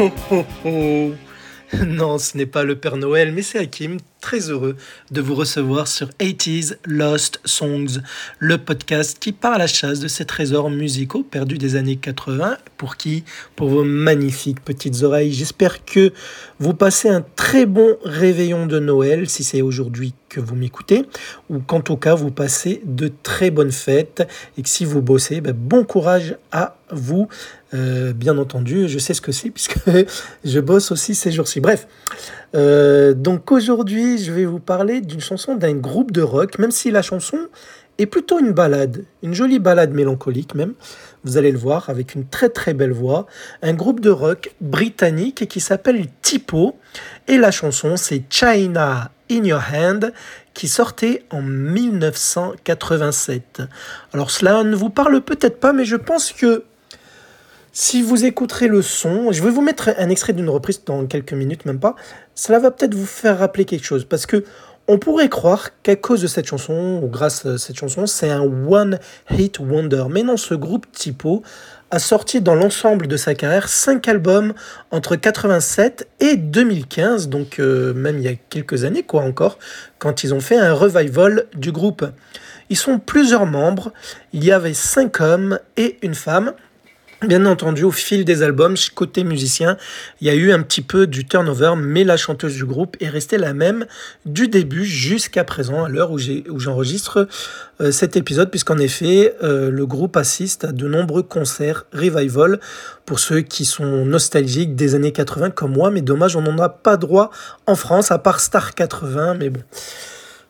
Non, ce n'est pas le Père Noël, mais c'est Hakim, très heureux de vous recevoir sur 80s Lost Songs, le podcast qui part à la chasse de ces trésors musicaux perdus des années 80. Pour qui Pour vos magnifiques petites oreilles. J'espère que vous passez un très bon réveillon de Noël, si c'est aujourd'hui que vous m'écoutez, ou qu'en tout cas vous passez de très bonnes fêtes, et que si vous bossez, ben, bon courage à vous. Euh, bien entendu, je sais ce que c'est puisque je bosse aussi ces jours-ci. Bref, euh, donc aujourd'hui, je vais vous parler d'une chanson d'un groupe de rock, même si la chanson est plutôt une balade, une jolie balade mélancolique même. Vous allez le voir avec une très très belle voix. Un groupe de rock britannique qui s'appelle Tipo et la chanson c'est China in Your Hand qui sortait en 1987. Alors cela ne vous parle peut-être pas, mais je pense que si vous écouterez le son, je vais vous mettre un extrait d'une reprise dans quelques minutes, même pas. Cela va peut-être vous faire rappeler quelque chose, parce que on pourrait croire qu'à cause de cette chanson, ou grâce à cette chanson, c'est un one hit wonder. Mais non, ce groupe Typo a sorti dans l'ensemble de sa carrière 5 albums entre 87 et 2015, donc euh, même il y a quelques années quoi encore, quand ils ont fait un revival du groupe. Ils sont plusieurs membres, il y avait 5 hommes et une femme. Bien entendu, au fil des albums, côté musicien, il y a eu un petit peu du turnover, mais la chanteuse du groupe est restée la même du début jusqu'à présent, à l'heure où j'enregistre euh, cet épisode, puisqu'en effet, euh, le groupe assiste à de nombreux concerts revival pour ceux qui sont nostalgiques des années 80 comme moi, mais dommage, on n'en a pas droit en France, à part Star 80, mais bon.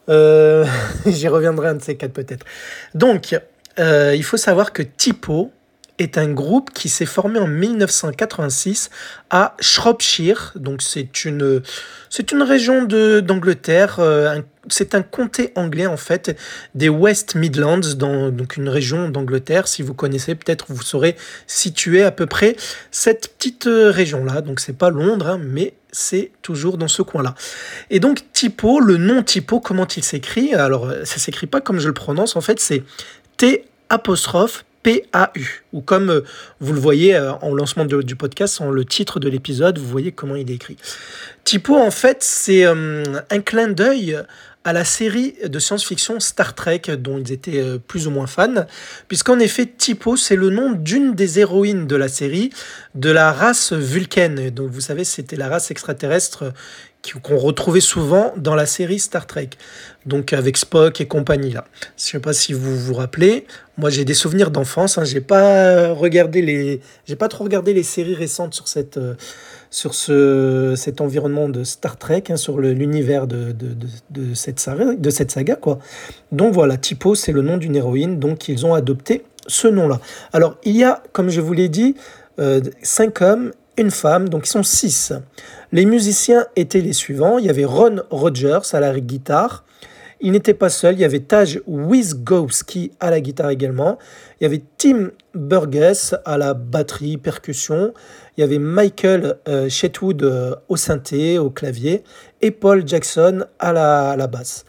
Euh, j'y reviendrai un de ces quatre peut-être. Donc, il faut savoir que Tipo, est un groupe qui s'est formé en 1986 à Shropshire. Donc c'est une, c'est une région de, d'Angleterre. Euh, c'est un comté anglais en fait des West Midlands, dans donc une région d'Angleterre. Si vous connaissez, peut-être vous saurez situer à peu près cette petite euh, région-là. Donc c'est pas Londres, hein, mais c'est toujours dans ce coin-là. Et donc Typo, le nom Typo, comment il s'écrit? Alors ça s'écrit pas comme je le prononce. En fait, c'est T apostrophe PAU, ou comme euh, vous le voyez euh, en lancement du podcast, en le titre de l'épisode, vous voyez comment il est écrit. Typo, en fait, c'est euh, un clin d'œil à la série de science-fiction Star Trek dont ils étaient plus ou moins fans, puisqu'en effet Typo c'est le nom d'une des héroïnes de la série, de la race vulcaine. Donc vous savez c'était la race extraterrestre qu'on retrouvait souvent dans la série Star Trek. Donc avec Spock et compagnie là. Je sais pas si vous vous rappelez. Moi j'ai des souvenirs d'enfance. Hein. J'ai pas regardé les, j'ai pas trop regardé les séries récentes sur cette, euh, sur ce, cet environnement de Star Trek, hein, sur l'univers de, de, de, de, cette saga, quoi. Donc voilà, Typo c'est le nom d'une héroïne. Donc ils ont adopté ce nom-là. Alors il y a, comme je vous l'ai dit, euh, cinq hommes une femme, donc ils sont six. Les musiciens étaient les suivants. Il y avait Ron Rogers à la guitare. Il n'était pas seul, il y avait Taj Wizgowski à la guitare également. Il y avait Tim Burgess à la batterie, percussion. Il y avait Michael euh, Shetwood euh, au synthé, au clavier. Et Paul Jackson à la basse.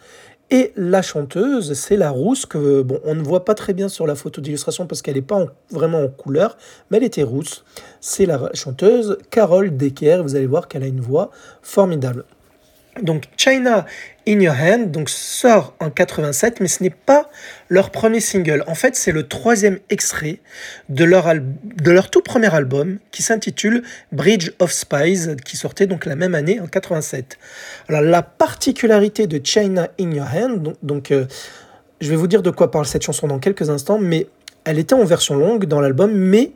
Et la chanteuse, c'est la rousse que bon, on ne voit pas très bien sur la photo d'illustration parce qu'elle n'est pas vraiment en couleur, mais elle était rousse. C'est la chanteuse Carole Decker. Vous allez voir qu'elle a une voix formidable. Donc China in Your Hand donc sort en 87, mais ce n'est pas leur premier single. En fait, c'est le troisième extrait de leur, tout premier album qui s'intitule Bridge of Spies, qui sortait donc la même année en 87. Alors la particularité de China in Your Hand, donc, euh, je vais vous dire de quoi parle cette chanson dans quelques instants, mais elle était en version longue dans l'album, mais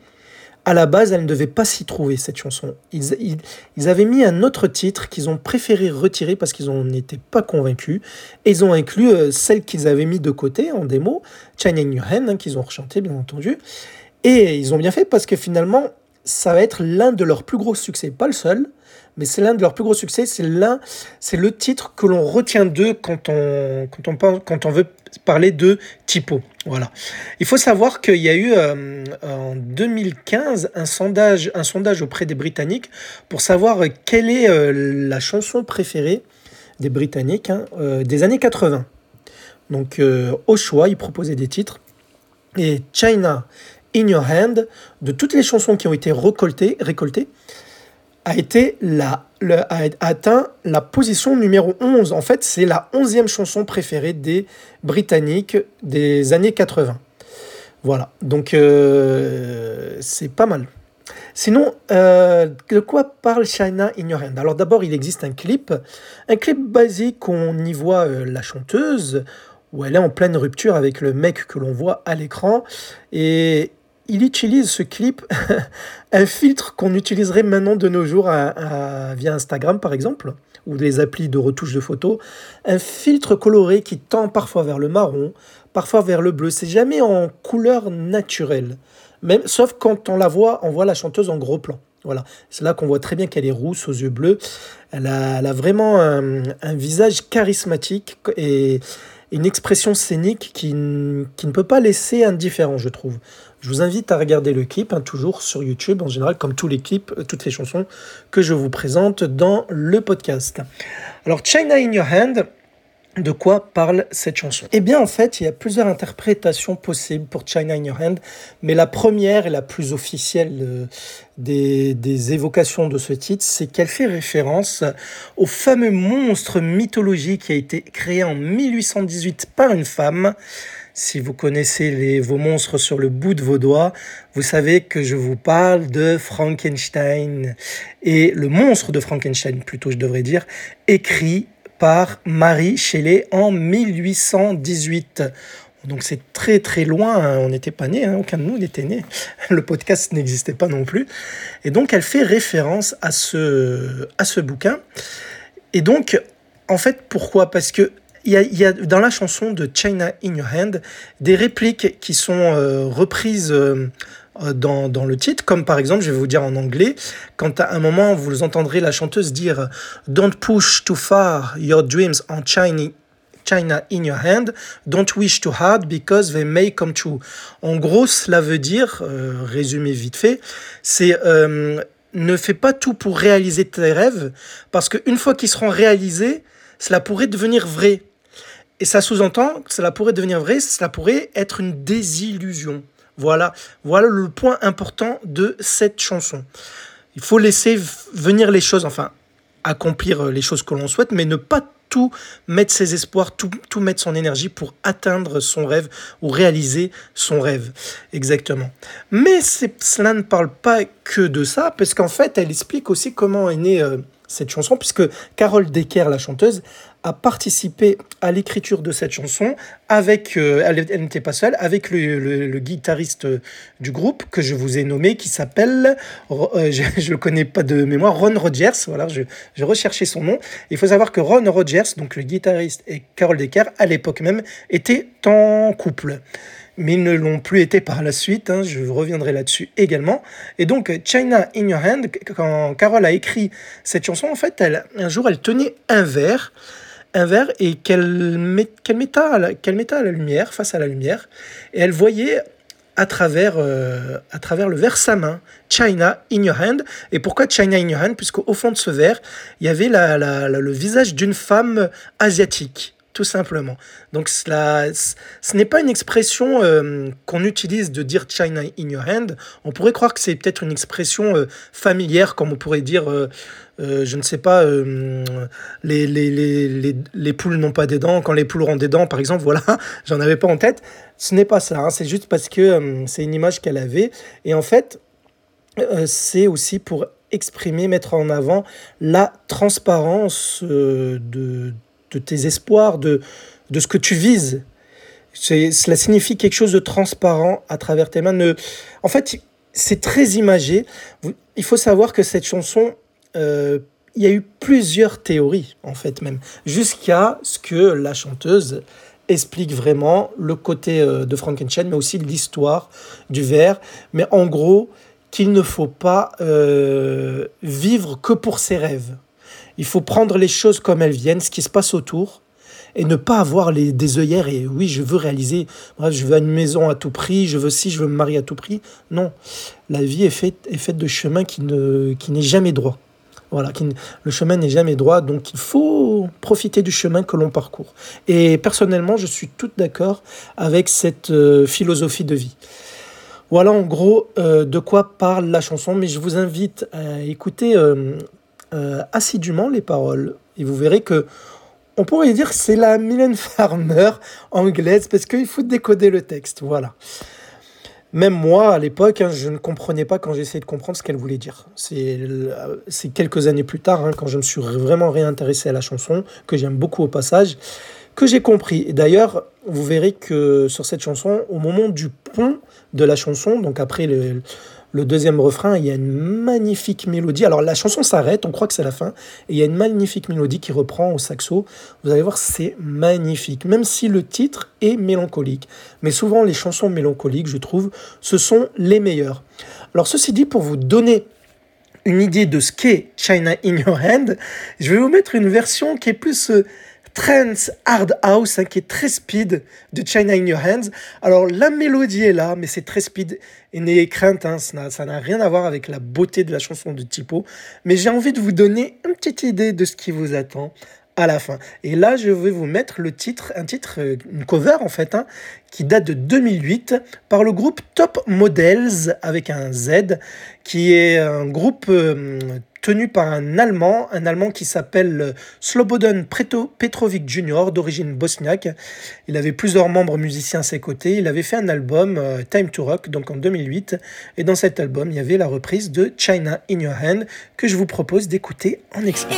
à la base, elle ne devait pas s'y trouver, cette chanson. Ils, avaient mis un autre titre qu'ils ont préféré retirer parce qu'ils n'en étaient pas convaincus. Et ils ont inclus euh, celle qu'ils avaient mis de côté en démo, China New Hand, hein, qu'ils ont rechanté, bien entendu. Et ils ont bien fait parce que finalement, ça va être l'un de leurs plus gros succès. Pas le seul, mais c'est l'un de leurs plus gros succès. C'est l'un, c'est le titre que l'on retient d'eux quand on, quand on, quand on veut parler de typo. Voilà. Il faut savoir qu'il y a eu euh, en 2015 un sondage, un sondage auprès des Britanniques pour savoir quelle est euh, la chanson préférée des Britanniques hein, euh, des années 80. Donc au choix, ils proposaient des titres. Et China in Your Hand, de toutes les chansons qui ont été récoltées a été la, atteint la position numéro 11. En fait, c'est la onzième chanson préférée des Britanniques des années 80. Voilà, donc euh, c'est pas mal. Sinon, euh, de quoi parle China in Your Hand Alors d'abord, il existe un clip, un clip basique on y voit euh, la chanteuse, où elle est en pleine rupture avec le mec que l'on voit à l'écran, et il utilise ce clip, un filtre qu'on utiliserait maintenant de nos jours via Instagram par exemple, ou des applis de retouche de photos, un filtre coloré qui tend parfois vers le marron, parfois vers le bleu. C'est jamais en couleur naturelle, même, sauf quand on la voit, on voit la chanteuse en gros plan. Voilà, c'est là qu'on voit très bien qu'elle est rousse aux yeux bleus. Elle a, vraiment un, visage charismatique et une expression scénique qui, qui, ne peut pas laisser indifférent, je trouve. Je vous invite à regarder le clip, hein, toujours sur YouTube, en général, comme tous les clips, euh, toutes les chansons que je vous présente dans le podcast. Alors, China in Your Hand, de quoi parle cette chanson? Eh bien, en fait, il y a plusieurs interprétations possibles pour China in Your Hand, mais la première et la plus officielle euh, des, des évocations de ce titre, c'est qu'elle fait référence au fameux monstre mythologique qui a été créé en 1818 par une femme si vous connaissez les, vos monstres sur le bout de vos doigts, vous savez que je vous parle de Frankenstein. Et le monstre de Frankenstein, plutôt je devrais dire, écrit par Marie Shelley en 1818. Donc c'est très très loin, hein. on n'était pas né, hein. aucun de nous n'était né, le podcast n'existait pas non plus. Et donc elle fait référence à ce, à ce bouquin. Et donc, en fait, pourquoi? Parce que il y, a, dans la chanson de China in Your Hand des répliques qui sont euh, reprises euh, dans, dans, le titre, comme par exemple, je vais vous dire en anglais, quand à un moment vous entendrez la chanteuse dire Don't push too far your dreams on China, China in your hand, don't wish too hard because they may come true. En gros, cela veut dire, euh, résumé vite fait, c'est ne fais pas tout pour réaliser tes rêves, parce qu'une fois qu'ils seront réalisés, cela pourrait devenir vrai. Et ça sous-entend que cela pourrait devenir vrai, cela pourrait être une désillusion. Voilà, voilà le point important de cette chanson. Il faut laisser venir les choses, enfin, accomplir les choses que l'on souhaite, mais ne pas tout mettre ses espoirs, tout, tout mettre son énergie pour atteindre son rêve ou réaliser son rêve. Exactement. Mais cela ne parle pas que de ça, parce qu'en fait, elle explique aussi comment est née euh, cette chanson, puisque Carole Decker, la chanteuse, a participé à l'écriture de cette chanson avec, euh, elle, n'était pas seule, avec le, guitariste du groupe que je vous ai nommé, qui s'appelle, euh, je ne connais pas de mémoire, Ron Rogers. Voilà, je, je recherchais son nom. Il faut savoir que Ron Rogers, donc le guitariste, et Carole Decker, à l'époque même, étaient en couple mais ils ne l'ont plus été par la suite. Hein, je reviendrai là-dessus également. Et donc, China in Your Hand, quand Carole a écrit cette chanson, en fait, elle, un jour, elle tenait un verre, un verre, et qu'elle met, mettait, à la, lumière, face à la lumière, et elle voyait à travers, euh, à travers le verre sa main, China in your hand. Et pourquoi China in your hand? Puisqu'au fond de ce verre, il y avait la, le visage d'une femme asiatique tout simplement. Donc cela, ce n'est pas une expression euh, qu'on utilise de dire China in your hand. On pourrait croire que c'est peut-être une expression euh, familière, comme on pourrait dire, euh, je ne sais pas, les, les, les, les, poules n'ont pas des dents, quand les poules auront des dents, par exemple, voilà, j'en avais pas en tête. Ce n'est pas ça, hein. c'est juste parce que c'est une image qu'elle avait. Et en fait, c'est aussi pour exprimer, mettre en avant la transparence de, de tes espoirs, de, de ce que tu vises. Cela signifie quelque chose de transparent à travers tes mains. Ne... En fait, c'est très imagé. Il faut savoir que cette chanson, euh, il y a eu plusieurs théories, en fait même, jusqu'à ce que la chanteuse explique vraiment le côté euh, de Frankenstein, mais aussi l'histoire du verre. Mais en gros, qu'il ne faut pas euh, vivre que pour ses rêves. Il faut prendre les choses comme elles viennent, ce qui se passe autour, et ne pas avoir les, des œillères et oui, je veux réaliser, bref, je veux une maison à tout prix, je veux si, je veux me marier à tout prix. Non, la vie est faite, de chemins qui, ne, qui n'est jamais droit. Voilà, le chemin n'est jamais droit, donc il faut profiter du chemin que l'on parcourt. Et personnellement, je suis tout d'accord avec cette euh, philosophie de vie. Voilà en gros euh, de quoi parle la chanson, mais je vous invite à écouter euh, euh, assidûment les paroles et vous verrez que on pourrait dire c'est la Mylène Farmer anglaise parce qu'il faut décoder le texte. Voilà. Même moi, à l'époque, hein, je ne comprenais pas quand j'essayais de comprendre ce qu'elle voulait dire. C'est quelques années plus tard, hein, quand je me suis vraiment réintéressé à la chanson, que j'aime beaucoup au passage, que j'ai compris. Et d'ailleurs, vous verrez que sur cette chanson, au moment du pont de la chanson, donc après le, le deuxième refrain, il y a une magnifique mélodie. Alors la chanson s'arrête, on croit que c'est la fin, et il y a une magnifique mélodie qui reprend au saxo. Vous allez voir, c'est magnifique, même si le titre est mélancolique. Mais souvent, les chansons mélancoliques, je trouve, ce sont les meilleures. Alors ceci dit, pour vous donner une idée de ce qu'est China in Your Hand, je vais vous mettre une version qui est plus... Euh, trance hard house hein, qui est très speed de China in Your Hands. Alors la mélodie est là, mais c'est très speed et n'ayez crainte, hein, ça n'a rien à voir avec la beauté de la chanson de Tipo. Mais j'ai envie de vous donner une petite idée de ce qui vous attend à la fin. Et là, je vais vous mettre le titre, un titre, euh, une cover en fait, hein, qui date de 2008 par le groupe Top Models avec un Z, qui est un groupe euh, tenu par un Allemand, un Allemand qui s'appelle euh, Slobodan Petrovic Jr., d'origine bosniaque. Il avait plusieurs membres musiciens à ses côtés. Il avait fait un album, euh, Time to Rock, donc en 2008. Et dans cet album, il y avait la reprise de China in Your Hand que je vous propose d'écouter en extrait.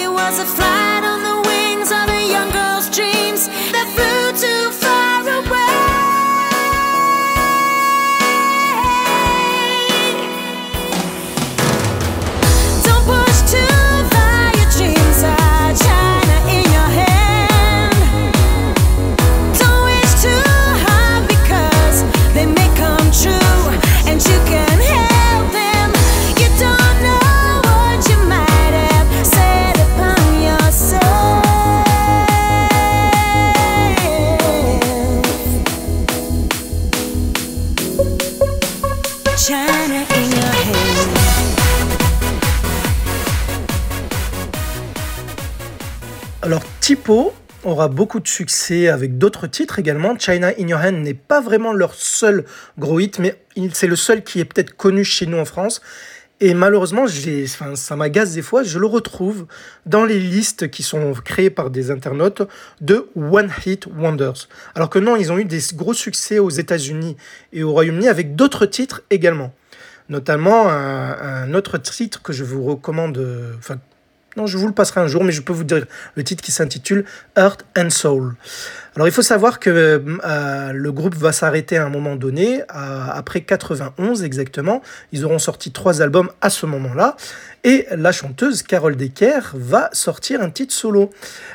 Tipo aura beaucoup de succès avec d'autres titres également. China in Your Hand n'est pas vraiment leur seul gros hit, mais c'est le seul qui est peut-être connu chez nous en France. Et malheureusement, ça m'agace des fois, je le retrouve dans les listes qui sont créées par des internautes de One Hit Wonders. Alors que non, ils ont eu des gros succès aux États-Unis et au Royaume-Uni avec d'autres titres également. Notamment un, autre titre que je vous recommande, enfin non, je vous le passerai un jour, mais je peux vous dire le titre qui s'intitule Earth and Soul. Alors il faut savoir que euh, le groupe va s'arrêter à un moment donné, après 91 exactement. Ils auront sorti trois albums à ce moment-là. Et la chanteuse Carole Decker va sortir un titre solo.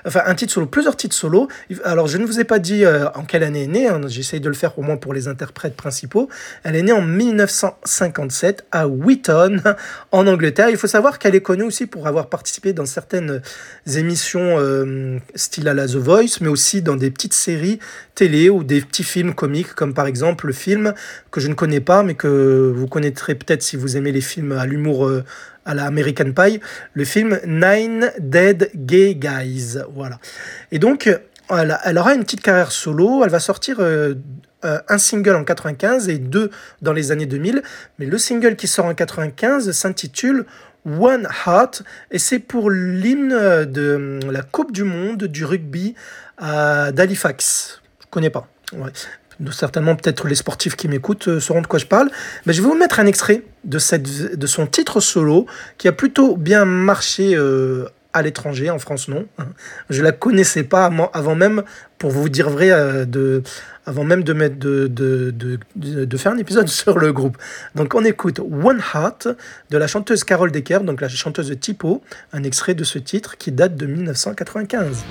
Enfin, un titre solo, plusieurs titres solo. Alors, je ne vous ai pas dit euh, en quelle année elle est née. Hein. J'essaye de le faire au moins pour les interprètes principaux. Elle est née en 1957 à Wheaton, en Angleterre. Il faut savoir qu'elle est connue aussi pour avoir participé dans certaines émissions euh, style à la The Voice, mais aussi dans des petites séries télé ou des petits films comiques, comme par exemple le film que je ne connais pas, mais que vous connaîtrez peut-être si vous aimez les films à l'humour euh, à la American Pie, le film Nine Dead Gay Guys. Voilà. Et donc, elle, aura une petite carrière solo. Elle va sortir euh, euh, un single en 95 et deux dans les années 2000. Mais le single qui sort en 95 s'intitule One Heart et c'est pour l'hymne de la Coupe du Monde du rugby d'Halifax. Je connais pas. Certainement peut-être les sportifs qui m'écoutent euh, sauront de quoi je parle, mais je vais vous mettre un extrait de son titre solo qui a plutôt bien marché euh, à l'étranger, en France non. Je la connaissais pas avant même, pour vous dire vrai, euh, de, avant même de, mettre de, de, de, de, faire un épisode sur le groupe. Donc on écoute One Heart de la chanteuse Carole Decker, donc la chanteuse de Tipo, un extrait de ce titre qui date de 1995.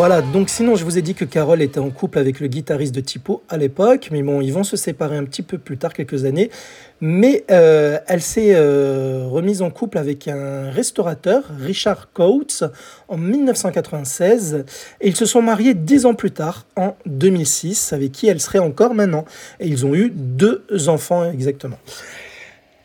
Voilà, donc sinon je vous ai dit que Carole était en couple avec le guitariste de Tipo à l'époque, mais bon, ils vont se séparer un petit peu plus tard, quelques années. Mais euh, elle s'est euh, remise en couple avec un restaurateur, Richard Coates, en 1996. Et ils se sont mariés dix ans plus tard, en 2006, avec qui elle serait encore maintenant. Et ils ont eu deux enfants exactement.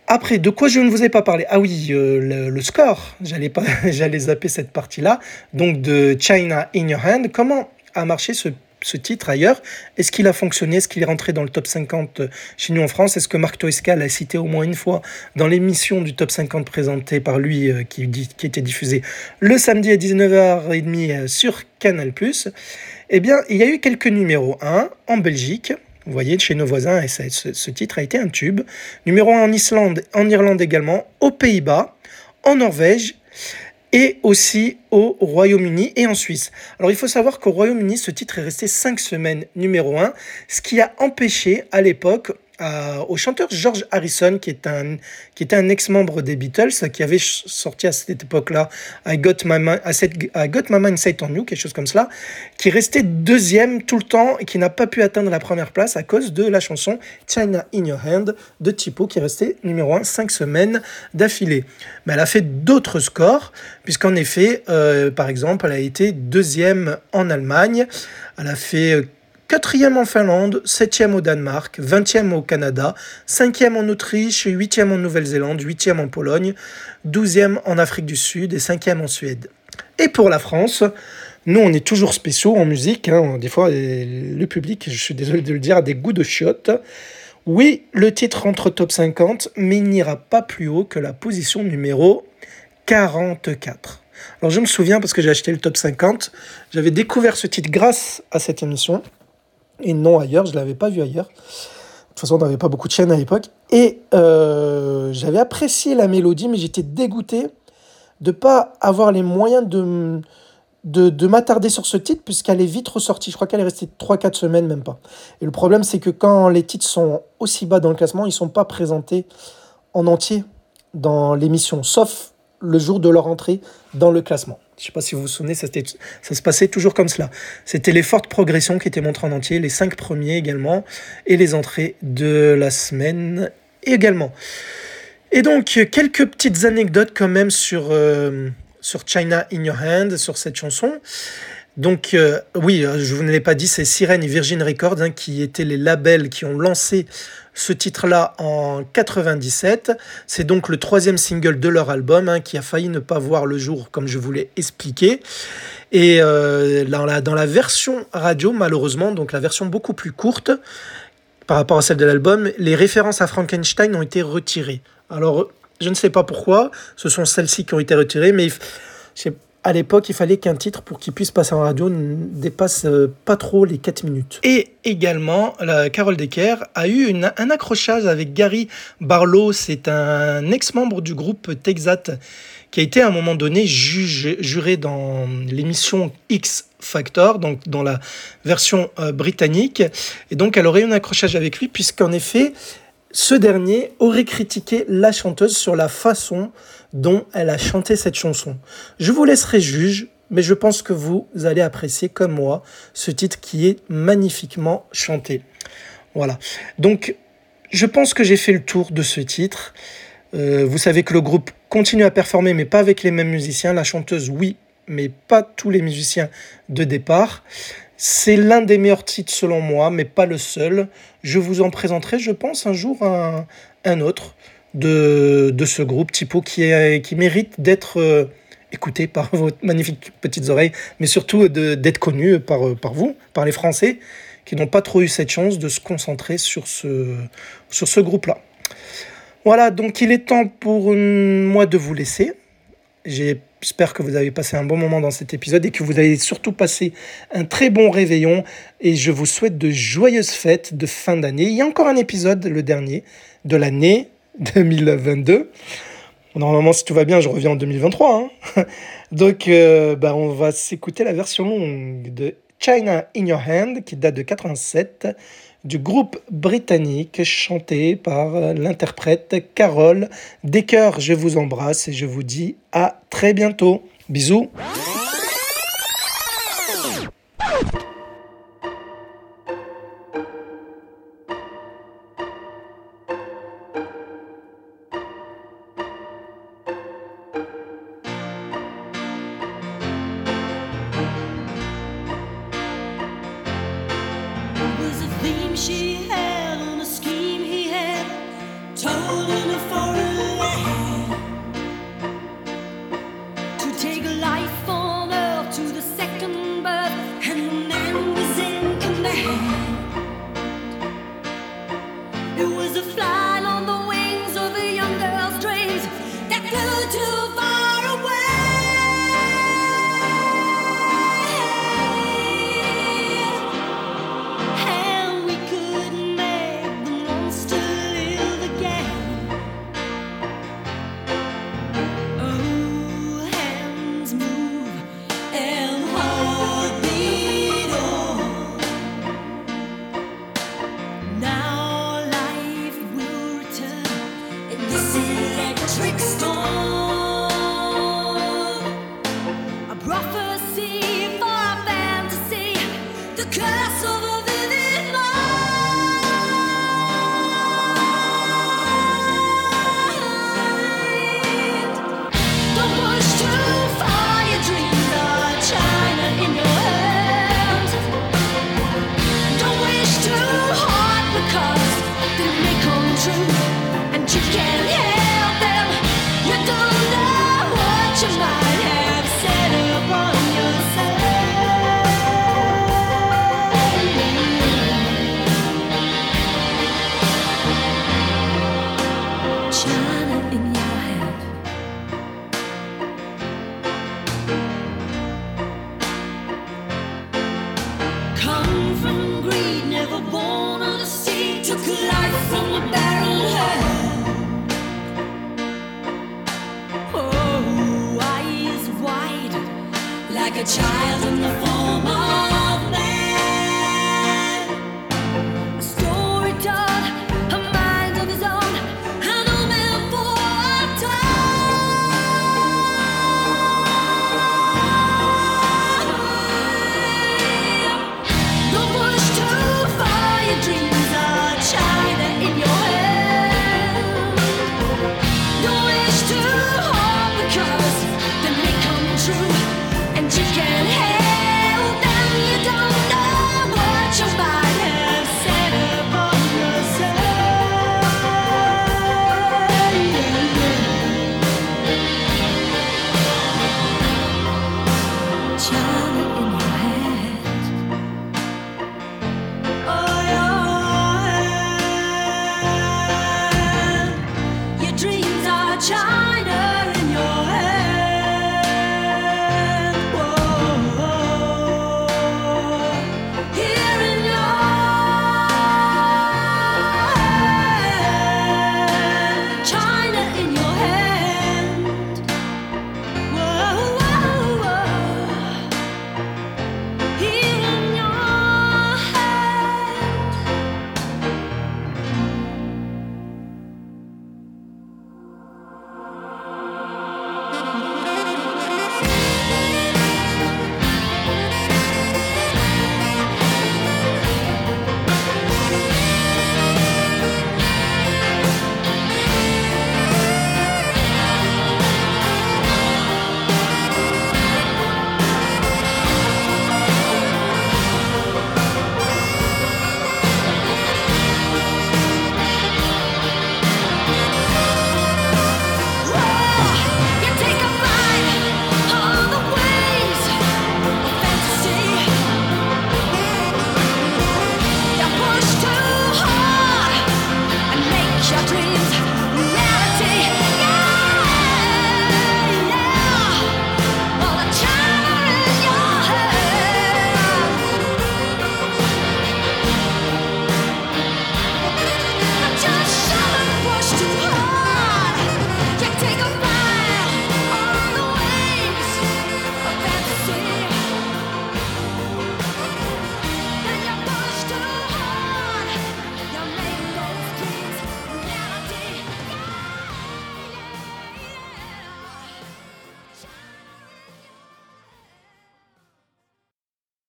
Après, de quoi je ne vous ai pas parlé? Ah oui, euh, le, score. J'allais pas, j'allais zapper cette partie-là. Donc de China in Your Hand. Comment a marché ce, titre ailleurs? Est-ce qu'il a fonctionné? Est-ce qu'il est rentré dans le top 50 chez nous en France? Est-ce que Marc Toesca l'a cité au moins une fois dans l'émission du top 50 présentée par lui euh, qui, qui était diffusée le samedi à 19h30 euh, sur Canal+? Eh bien, il y a eu quelques numéros 1 en Belgique, vous voyez, chez nos voisins, et ce, titre a été un tube. Numéro 1 en Islande, en Irlande également, aux Pays-Bas, en Norvège et aussi au Royaume-Uni et en Suisse. Alors il faut savoir qu'au Royaume-Uni, ce titre est resté 5 semaines numéro 1, ce qui a empêché à l'époque au chanteur George Harrison, qui, est un, qui était un ex-membre des Beatles, qui avait sorti à cette époque-là I, Got My I Got My Mind Set On You, quelque chose comme cela, qui restait deuxième tout le temps et qui n'a pas pu atteindre la première place à cause de la chanson China in Your Hand de Tipo, qui est resté numéro 1 cinq semaines d'affilée. Mais elle a fait d'autres scores, puisqu'en effet, euh, par exemple, elle a été deuxième en Allemagne, elle a fait quatrième en Finlande, septième au Danemark, vingtième au Canada, cinquième en Autriche, huitième en Nouvelle-Zélande, huitième en Pologne, douzième en Afrique du Sud et cinquième en Suède. Et pour la France, nous on est toujours spéciaux en musique, hein. des fois le public, je suis désolé de le dire, a des goûts de chiottes. Oui, le titre rentre top 50, mais il n'ira pas plus haut que la position numéro 44. Alors je me souviens parce que j'ai acheté le top 50, j'avais découvert ce titre grâce à cette émission et non ailleurs, je ne l'avais pas vu ailleurs. De toute façon, on n'avait pas beaucoup de chaînes à l'époque. Et euh, j'avais apprécié la mélodie, mais j'étais dégoûté de ne pas avoir les moyens de, de, de m'attarder sur ce titre, puisqu'elle est vite ressortie. Je crois qu'elle est restée 3-4 semaines, même pas. Et le problème, c'est que quand les titres sont aussi bas dans le classement, ils ne sont pas présentés en entier dans l'émission, sauf le jour de leur entrée dans le classement. Je ne sais pas si vous vous souvenez, ça, ça, se passait toujours comme cela. C'était les fortes progressions qui étaient montrées en entier, les cinq premiers également, et les entrées de la semaine également. Et donc, quelques petites anecdotes quand même sur, euh, sur China in Your Hand, sur cette chanson. Donc, euh, oui, je vous ne l'ai pas dit, c'est Sirène et Virgin Records hein, qui étaient les labels qui ont lancé ce titre-là en 97. C'est donc le troisième single de leur album hein, qui a failli ne pas voir le jour, comme je vous l'ai expliqué. Et euh, dans, la, dans la version radio, malheureusement, donc la version beaucoup plus courte par rapport à celle de l'album, les références à Frankenstein ont été retirées. Alors, je ne sais pas pourquoi, ce sont celles-ci qui ont été retirées, mais à l'époque, il fallait qu'un titre, pour qu'il puisse passer en radio, ne dépasse euh, pas trop les 4 minutes. Et également, la Carole Decker a eu un accrochage avec Gary Barlow. C'est un ex-membre du groupe Texat qui a été à un moment donné juré dans l'émission X Factor, donc dans la version euh, britannique. Et donc, elle aurait eu un accrochage avec lui, puisqu'en effet, ce dernier aurait critiqué la chanteuse sur la façon dont elle a chanté cette chanson. Je vous laisserai juge, mais je pense que vous allez apprécier comme moi ce titre qui est magnifiquement chanté. Voilà. Donc, je pense que j'ai fait le tour de ce titre. Euh, vous savez que le groupe continue à performer, mais pas avec les mêmes musiciens. La chanteuse, oui, mais pas tous les musiciens de départ. C'est l'un des meilleurs titres selon moi, mais pas le seul. Je vous en présenterai, je pense, un jour un, un autre de, ce groupe Typo qui, est, qui mérite d'être euh, écouté par vos magnifiques petites oreilles, mais surtout d'être connu par, par vous, par les Français, qui n'ont pas trop eu cette chance de se concentrer sur ce, sur ce groupe-là. Voilà, donc il est temps pour moi de vous laisser. J'espère que vous avez passé un bon moment dans cet épisode et que vous avez surtout passé un très bon réveillon. Et je vous souhaite de joyeuses fêtes de fin d'année. Il y a encore un épisode, le dernier, de l'année 2022. Normalement, si tout va bien, je reviens en 2023. Hein. Donc, euh, bah, on va s'écouter la version de China in Your Hand, qui date de 87, du groupe britannique, chanté par l'interprète Carole Decker. Je vous embrasse et je vous dis à très bientôt. Bisous.